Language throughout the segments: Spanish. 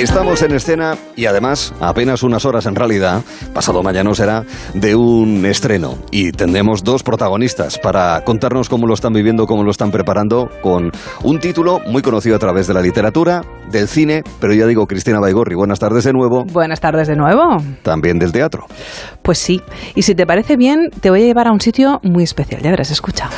Estamos en escena y además apenas unas horas en realidad, pasado mañana será, de un estreno. Y tendremos dos protagonistas para contarnos cómo lo están viviendo, cómo lo están preparando, con un título muy conocido a través de la literatura, del cine, pero ya digo, Cristina Baigorri, buenas tardes de nuevo. Buenas tardes de nuevo. También del teatro. Pues sí, y si te parece bien, te voy a llevar a un sitio muy especial, ya verás, escucha.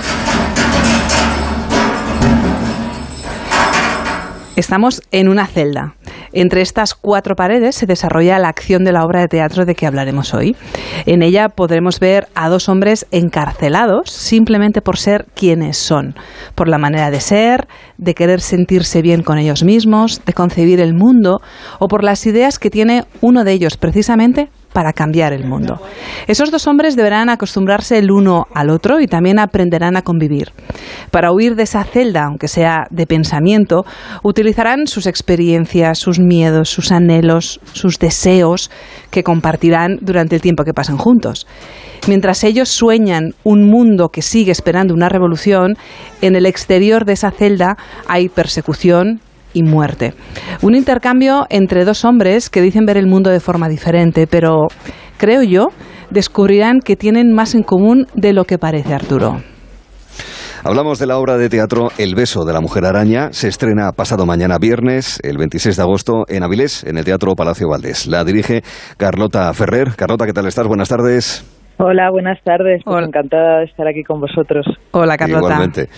Estamos en una celda. Entre estas cuatro paredes se desarrolla la acción de la obra de teatro de que hablaremos hoy. En ella podremos ver a dos hombres encarcelados simplemente por ser quienes son, por la manera de ser, de querer sentirse bien con ellos mismos, de concebir el mundo o por las ideas que tiene uno de ellos precisamente para cambiar el mundo. Esos dos hombres deberán acostumbrarse el uno al otro y también aprenderán a convivir. Para huir de esa celda, aunque sea de pensamiento, utilizarán sus experiencias, sus miedos, sus anhelos, sus deseos que compartirán durante el tiempo que pasan juntos. Mientras ellos sueñan un mundo que sigue esperando una revolución, en el exterior de esa celda hay persecución, y muerte. Un intercambio entre dos hombres que dicen ver el mundo de forma diferente, pero creo yo, descubrirán que tienen más en común de lo que parece Arturo. Hablamos de la obra de teatro El beso de la mujer araña. Se estrena pasado mañana viernes, el 26 de agosto, en Avilés, en el Teatro Palacio Valdés. La dirige Carlota Ferrer. Carlota, ¿qué tal estás? Buenas tardes. Hola, buenas tardes. Pues encantada de estar aquí con vosotros. Hola, Carlota. Igualmente.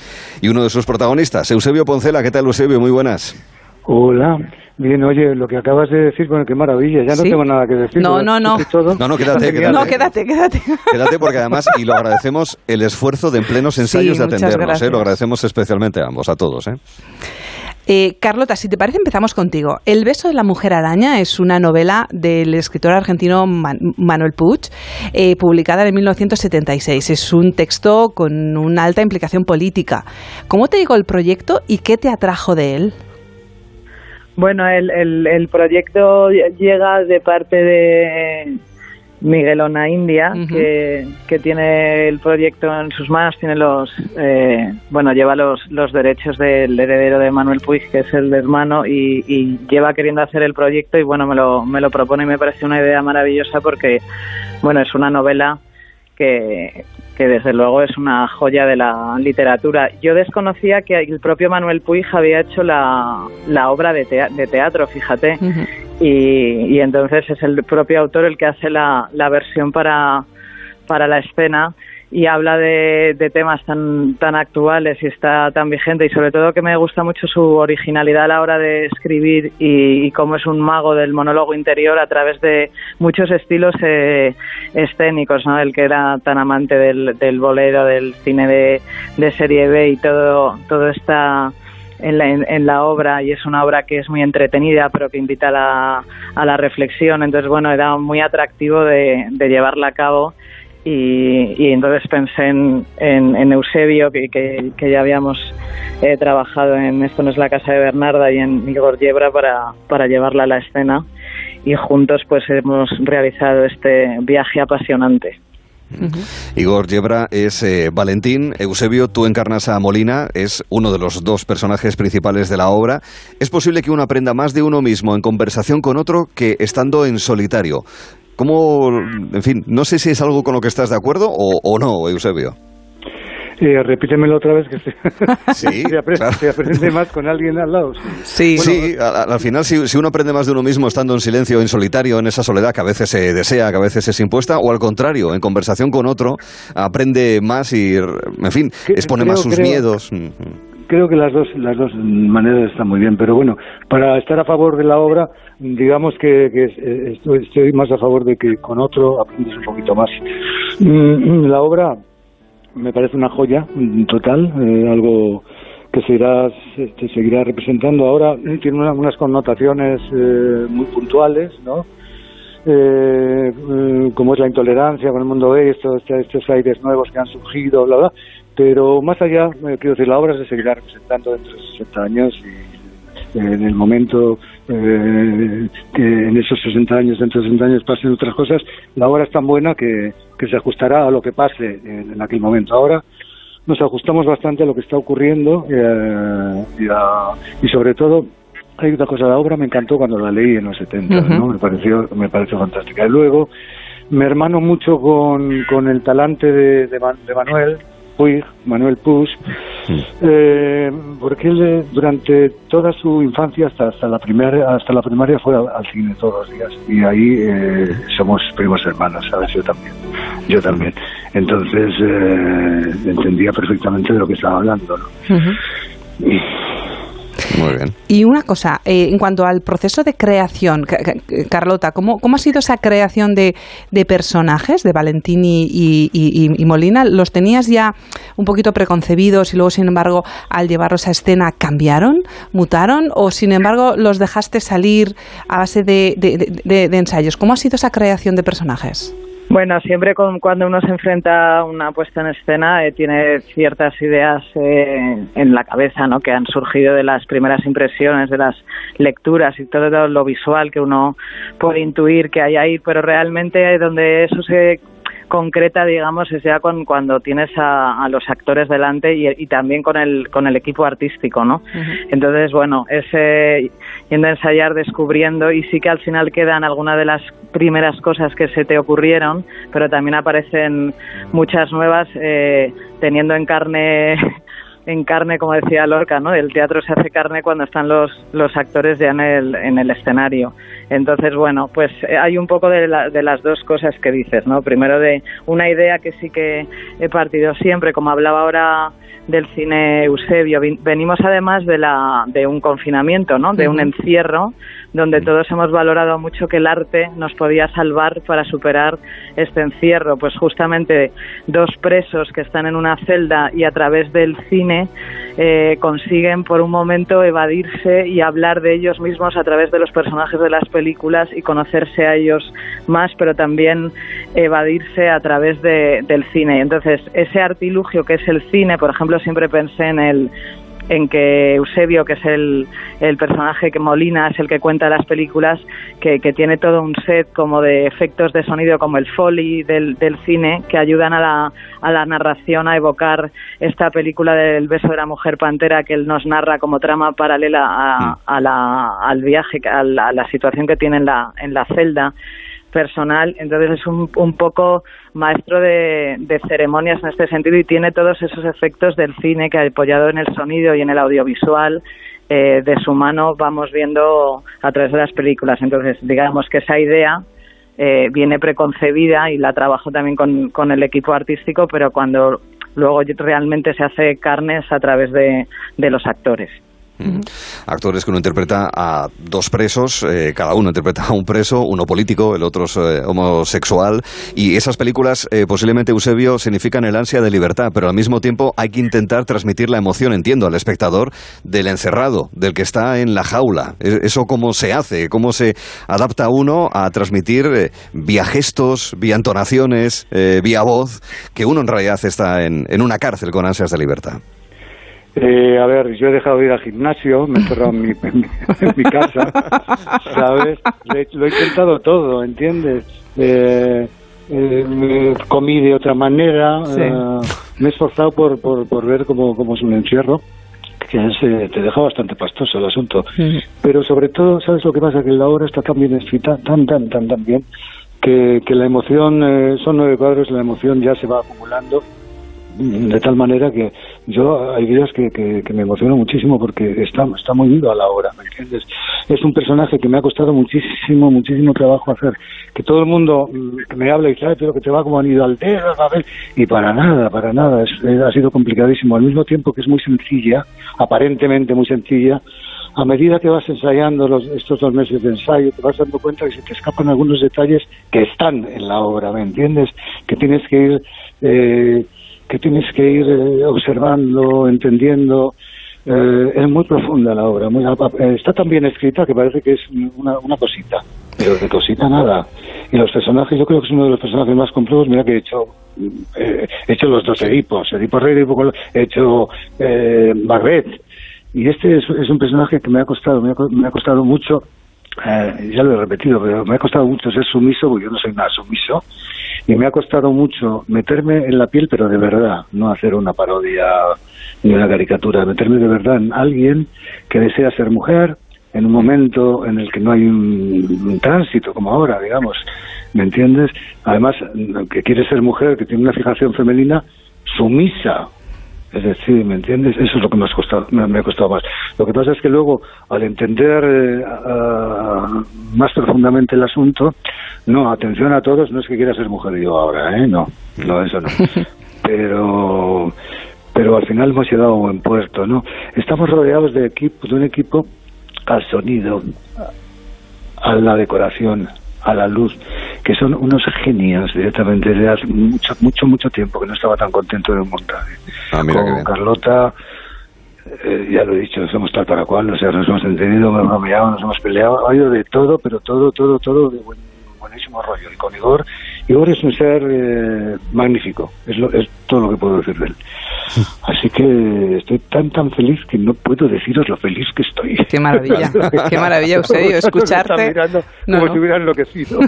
Y uno de sus protagonistas, Eusebio Poncela. ¿Qué tal, Eusebio? Muy buenas. Hola. Bien, oye, lo que acabas de decir, bueno, qué maravilla, ya no tengo nada que decir. No, no, no. No, no, quédate, quédate. No, quédate, quédate. Quédate porque además, y lo agradecemos, el esfuerzo de en plenos ensayos de atendernos, ¿eh? lo agradecemos especialmente a ambos, a todos. ¿eh? Eh, Carlota, si te parece, empezamos contigo. El beso de la mujer araña es una novela del escritor argentino Manuel Puig, eh, publicada en 1976. Es un texto con una alta implicación política. ¿Cómo te llegó el proyecto y qué te atrajo de él? Bueno, el, el proyecto llega de parte de Miguelona India, que, que, tiene el proyecto en sus manos, tiene los, eh, bueno, lleva los, los derechos del heredero de Manuel Puig, que es el hermano, y, y, lleva queriendo hacer el proyecto y bueno, me lo, me lo propone y me parece una idea maravillosa porque, bueno, es una novela que, que desde luego es una joya de la literatura. Yo desconocía que el propio Manuel Puig había hecho la, la obra de, de teatro, fíjate, y, y, entonces es el propio autor el que hace la, la versión para, para la escena y habla de, temas tan, tan actuales y está tan vigente y sobre todo que me gusta mucho su originalidad a la hora de escribir y, cómo es un mago del monólogo interior a través de muchos estilos eh, escénicos, ¿no? El que era tan amante del, del bolero, del cine de, de serie B y todo, todo está en la, en, la, obra y es una obra que es muy entretenida pero que invita a la, a la reflexión. Entonces bueno era muy atractivo de, llevarla a cabo. Y, entonces pensé en, en, Eusebio, que, que, ya habíamos eh, trabajado en Esto no es la casa de Bernarda y en Igor Yebra para llevarla a la escena. Y juntos pues hemos realizado este viaje apasionante. Igor Yebra es eh, Valentín, Eusebio, tú encarnas a Molina, es uno de los dos personajes principales de la obra. Es posible que uno aprenda más de uno mismo en conversación con otro que estando en solitario. ¿Cómo, en fin, no sé si es algo con lo que estás de acuerdo o, no, Eusebio? Eh, repítemelo otra vez que sí, se, aprende, más con alguien al lado. Sí, sí, al, final si, si, uno aprende más de uno mismo estando en silencio, en solitario, en esa soledad que a veces se desea, que a veces es impuesta, o al contrario, en conversación con otro, aprende más y, en fin, expone más sus miedos. Mm, mm creo que las dos, las dos maneras están muy bien, pero bueno, para estar a favor de la obra, digamos que, estoy, más a favor de que con otro aprendes un poquito más. Mm, la obra me parece una joya total, eh, algo que se seguirá representando ahora, tiene unas connotaciones eh, muy puntuales, ¿no? Eh, como es la intolerancia con el mundo gay, estos, estos aires nuevos que han surgido, bla, bla, pero más allá, eh, quiero decir, la obra se seguirá representando dentro de 60 años y eh, en el momento eh, que en esos 60 años, dentro de 60 años pasen otras cosas, la obra es tan buena que, que se ajustará a lo que pase en, aquel momento. Ahora nos ajustamos bastante a lo que está ocurriendo y, y sobre todo hay otra cosa, la obra me encantó cuando la leí en los 70, ¿no? Me pareció, me pareció fantástica. Y luego me hermano mucho con, con el talante de, de, Manuel Puig, Manuel Puig, eh, porque él eh, durante toda su infancia hasta, hasta la primaria hasta la primaria fue al, cine todos los días y ahí eh, somos primos hermanos, ¿sabes? Yo también, yo también. Entonces entendía perfectamente de lo que estaba hablando, ¿no? Muy bien. Y una cosa, eh, en cuanto al proceso de creación, Carlota, ¿cómo, cómo ha sido esa creación de, de personajes de Valentín y, Molina? ¿Los tenías ya un poquito preconcebidos y luego, sin embargo, al llevarlos a escena cambiaron, mutaron o, sin embargo, los dejaste salir a base de, de ensayos? ¿Cómo ha sido esa creación de personajes? Bueno, siempre cuando uno se enfrenta a una puesta en escena eh, tiene ciertas ideas eh, en la cabeza, ¿no? Que han surgido de las primeras impresiones, de las lecturas y todo lo visual que uno puede intuir que hay ahí, pero realmente donde eso se concreta, digamos, es ya con, cuando tienes a, los actores delante y, también con el, con el equipo artístico, ¿no? Entonces, bueno, es yendo a ensayar, descubriendo y sí que al final quedan algunas de las primeras cosas que se te ocurrieron, pero también aparecen muchas nuevas eh, teniendo en carne en carne, como decía Lorca, ¿no? El teatro se hace carne cuando están los, los actores ya en el, en el escenario. Entonces, bueno, pues eh, hay un poco de, de las dos cosas que dices, ¿no? Primero de una idea que sí que he partido siempre, como hablaba ahora del cine Eusebio. Venimos además de, la, de un confinamiento, ¿no? de un encierro, donde todos hemos valorado mucho que el arte nos podía salvar para superar este encierro. Pues justamente dos presos que están en una celda y a través del cine eh, consiguen por un momento evadirse y hablar de ellos mismos a través de los personajes de las películas y conocerse a ellos más, pero también evadirse a través de, del cine. Entonces, ese artilugio que es el cine, por ejemplo, siempre pensé en el en que Eusebio, que es el, el, personaje que Molina es el que cuenta las películas, que, que, tiene todo un set como de efectos de sonido como el foley del, del cine que ayudan a la, a la narración a evocar esta película del beso de la mujer pantera que él nos narra como trama paralela a, mm. a la, al viaje, a la, a la situación que tiene en la, en la celda personal, entonces es un, un poco maestro de, ceremonias en este sentido y tiene todos esos efectos del cine que apoyado en el sonido y en el audiovisual. Eh, de su mano vamos viendo a través de las películas. Entonces, digamos que esa idea eh, viene preconcebida y la trabajo también con, el equipo artístico, pero cuando luego realmente se hace carnes a través de los actores. Actores que uno interpreta a dos presos, eh, cada uno interpreta a un preso, uno político, el otro eh, homosexual, y esas películas eh, posiblemente, Eusebio, significan el ansia de libertad, pero al mismo tiempo hay que intentar transmitir la emoción, entiendo, al espectador del encerrado, del que está en la jaula. E, ¿Eso cómo se hace? ¿Cómo se adapta uno a transmitir vía gestos, vía entonaciones, vía voz, que uno en realidad está en, en una cárcel con ansias de libertad? Eh, a ver, yo he dejado de ir al gimnasio, me he encerrado en mi, en mi, casa, ¿sabes? lo he intentado todo, ¿entiendes? Eh, eh, comí de otra manera, eh, me he esforzado por, por, por ver cómo, cómo es un encierro que es, te deja bastante pastoso el asunto. Pero sobre todo, ¿sabes lo que pasa? Que la obra está tan bien escrita, tan, tan, tan, tan bien, que, que la emoción, son nueve cuadros, la emoción ya se va acumulando de tal manera que yo hay días que, que, me emociono muchísimo porque está, muy unido a la obra, ¿me entiendes? Es un personaje que me ha costado muchísimo, muchísimo trabajo hacer. Que todo el mundo mm, me habla y dice, pero que te va como ido al dedo, y para nada, para nada, ha sido complicadísimo. Al mismo tiempo que es muy sencilla, aparentemente muy sencilla, a medida que vas ensayando los, estos dos meses de ensayo, te vas dando cuenta que se te escapan algunos detalles que están en la obra, ¿me entiendes? Que tienes que ir... Eh, que tienes que ir eh, observando, entendiendo. Eh, es muy profunda la obra, muy, eh, está tan bien escrita que parece que es una, una cosita, pero de cosita nada. Y los personajes, yo creo que es uno de los personajes más complejos. Mira que he hecho, he hecho los dos Edipos, Edipo Rey, Edipo he hecho eh, Y este es, es, un personaje que me ha costado, me ha, me ha costado mucho eh, ya lo he repetido, pero me ha costado mucho ser sumiso, porque yo no soy nada sumiso, y me ha costado mucho meterme en la piel, pero de verdad, no hacer una parodia ni una caricatura, meterme de verdad en alguien que desea ser mujer, en un momento en el que no hay un, tránsito como ahora, digamos, ¿me entiendes? Además, que quiere ser mujer, que tiene una fijación femenina sumisa, es decir, ¿me entiendes? Eso es lo que me ha costado, me, ha costado más. Lo que pasa es que luego, al entender eh, más profundamente el asunto, no, atención a todos, no es que quiera ser mujer yo ahora, ¿eh? No, no, eso no. Pero pero al final hemos llegado a buen puerto, ¿no? Estamos rodeados de equipo, de un equipo al sonido, a la decoración, a la luz, que son unos genios directamente desde hace mucho, mucho, mucho tiempo que no estaba tan contento de un montaje. Ah, Con Carlota, eh, ya lo he dicho, somos tal para cual, o sea, nos hemos entendido, nos hemos peleado, nos hemos peleado, ha ido de todo, pero todo, todo, todo de buenísimo rollo. Y con Igor, Igor es un ser eh, magnífico, es, es todo lo que puedo decir de él. Así que estoy tan, tan feliz que no puedo deciros lo feliz que estoy. Qué maravilla, qué maravilla, Eusebio, escucharte. Mirando no, como si hubiera enloquecido.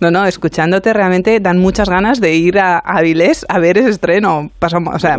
No, no, escuchándote realmente dan muchas ganas de ir a Avilés a ver ese estreno. Pasamos, o sea,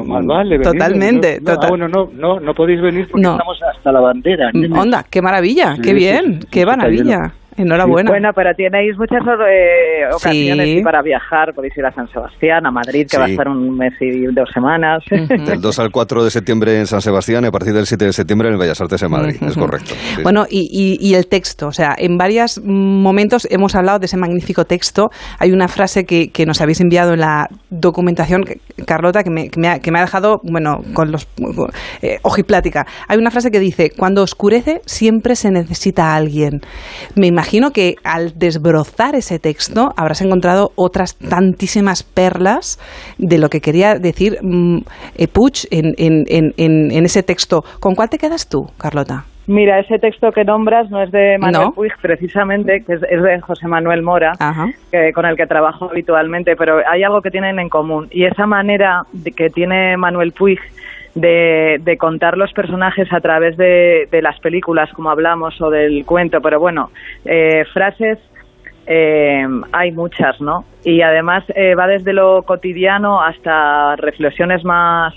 totalmente. No, total. bueno, no, no, no podéis venir porque estamos hasta la bandera. Onda, qué maravilla, qué bien, qué maravilla. Enhorabuena. Bueno, pero tenéis muchas eh, ocasiones para viajar. Podéis ir a San Sebastián, a Madrid, que va a estar un mes y dos semanas. Del 2 al 4 de septiembre en San Sebastián y a partir del 7 de septiembre en Bellas Artes en Madrid. Es correcto. Bueno, y, y, el texto. O sea, en varios momentos hemos hablado de ese magnífico texto. Hay una frase que, que nos habéis enviado en la documentación, Carlota, que me, que me, ha, que me ha dejado, bueno, con los eh, ojiplática. Hay una frase que dice, cuando oscurece siempre se necesita a alguien. Me imagino imagino que al desbrozar ese texto habrás encontrado otras tantísimas perlas de lo que quería decir mm, eh, en, en, ese texto. ¿Con cuál te quedas tú, Carlota? Mira, ese texto que nombras no es de Manuel Puig, precisamente, que es, de José Manuel Mora, que, con el que trabajo habitualmente, pero hay algo que tienen en común. Y esa manera de que tiene Manuel Puig de, contar los personajes a través de, las películas, como hablamos, o del cuento, pero bueno, eh, frases eh, hay muchas, ¿no? Y además eh, va desde lo cotidiano hasta reflexiones más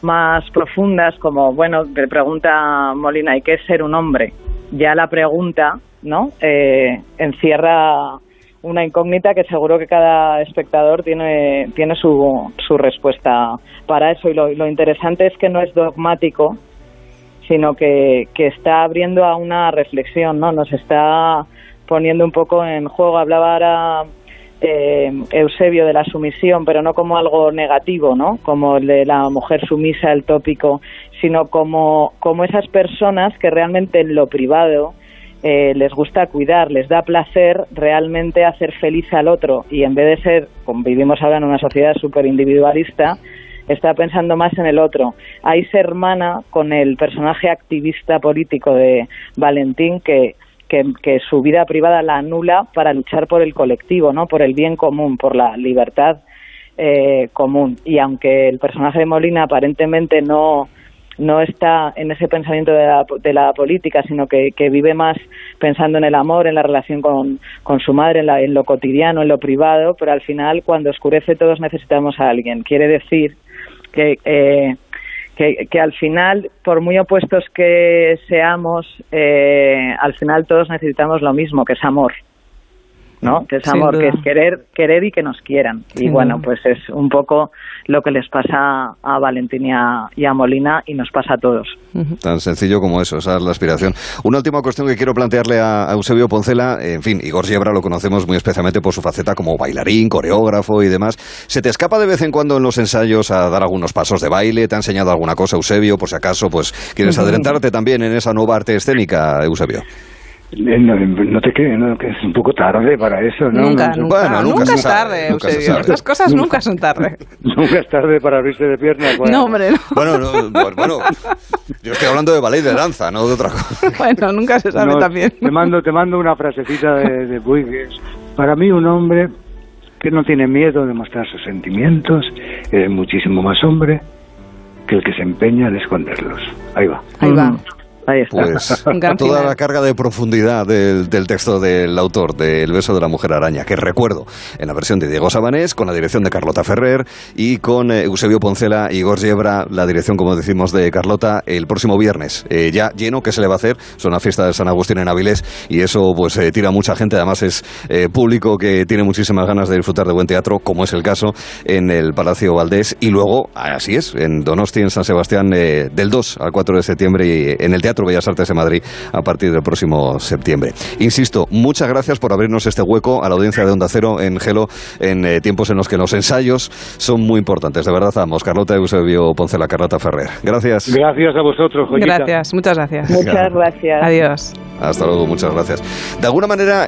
más profundas como bueno le pregunta Molina y qué es ser un hombre ya la pregunta no encierra una incógnita que seguro que cada espectador tiene, tiene su, su respuesta para eso. Y lo, interesante es que no es dogmático, sino que, que está abriendo a una reflexión, ¿no? Nos está poniendo un poco en juego. Hablaba ahora eh, Eusebio de la sumisión, pero no como algo negativo, ¿no? Como el de la mujer sumisa, el tópico, sino como, como esas personas que realmente en lo privado eh, les gusta cuidar, les da placer realmente hacer feliz al otro y en vez de ser, como vivimos ahora en una sociedad súper individualista, está pensando más en el otro. Ahí se hermana con el personaje activista político de Valentín que, que, su vida privada la anula para luchar por el colectivo, ¿no? por el bien común, por la libertad eh, común. Y aunque el personaje de Molina aparentemente no no está en ese pensamiento de la, de la política, sino que, vive más pensando en el amor, en la relación con, su madre, en, en, lo cotidiano, en lo privado, pero al final cuando oscurece todos necesitamos a alguien. Quiere decir que, eh, que, al final, por muy opuestos que seamos, eh, al final todos necesitamos lo mismo, que es amor. ¿No? Que es amor, que es querer, querer y que nos quieran. Y bueno, pues es un poco lo que les pasa a Valentín y a, Molina y nos pasa a todos. Tan sencillo como eso, esa es la aspiración. Una última cuestión que quiero plantearle a, Eusebio Poncela, en fin, Igor Yebra lo conocemos muy especialmente por su faceta como bailarín, coreógrafo y demás. ¿Se te escapa de vez en cuando en los ensayos a dar algunos pasos de baile? ¿Te ha enseñado alguna cosa, Eusebio? Por si acaso, pues, ¿quieres adelantarte también en esa nueva arte escénica, Eusebio? Eh, no, te crees, no, que es un poco tarde para eso, ¿no? Nunca, nunca, bueno, nunca, es tarde, Eusebio. Estas cosas nunca son tarde. nunca es tarde para abrirse de piernas. No, hombre, no. Bueno, bueno, yo estoy hablando de ballet de danza, no de otra cosa. bueno, nunca se sabe también. Te mando, te mando una frasecita de, de Para mí un hombre que no tiene miedo de mostrar sus sentimientos es muchísimo más hombre que el que se empeña en esconderlos. Ahí va. Ahí va. Ahí está. Pues toda la carga de profundidad del, texto del autor, del beso de la mujer araña, que recuerdo en la versión de Diego Sabanés, con la dirección de Carlota Ferrer y con eh, Eusebio Poncela y Igor Yebra, la dirección, como decimos, de Carlota, el próximo viernes. Eh, ya lleno, ¿qué se le va a hacer? Son una fiesta de San Agustín en Avilés y eso pues eh, tira mucha gente. Además es público que tiene muchísimas ganas de disfrutar de buen teatro, como es el caso en el Palacio Valdés. Y luego, así es, en Donosti, en San Sebastián, del 2 al 4 de septiembre y en el Teatro Teatro Bellas Artes de Madrid a partir del próximo septiembre. Insisto, muchas gracias por abrirnos este hueco a la audiencia de Onda Cero en Gelo en eh, tiempos en los que los ensayos son muy importantes. De verdad, vamos. Carlota Eusebio la Carlota Ferrer. Gracias. Gracias a vosotros, Gracias, muchas gracias. Muchas gracias. Adiós. Hasta luego, muchas gracias. De alguna manera,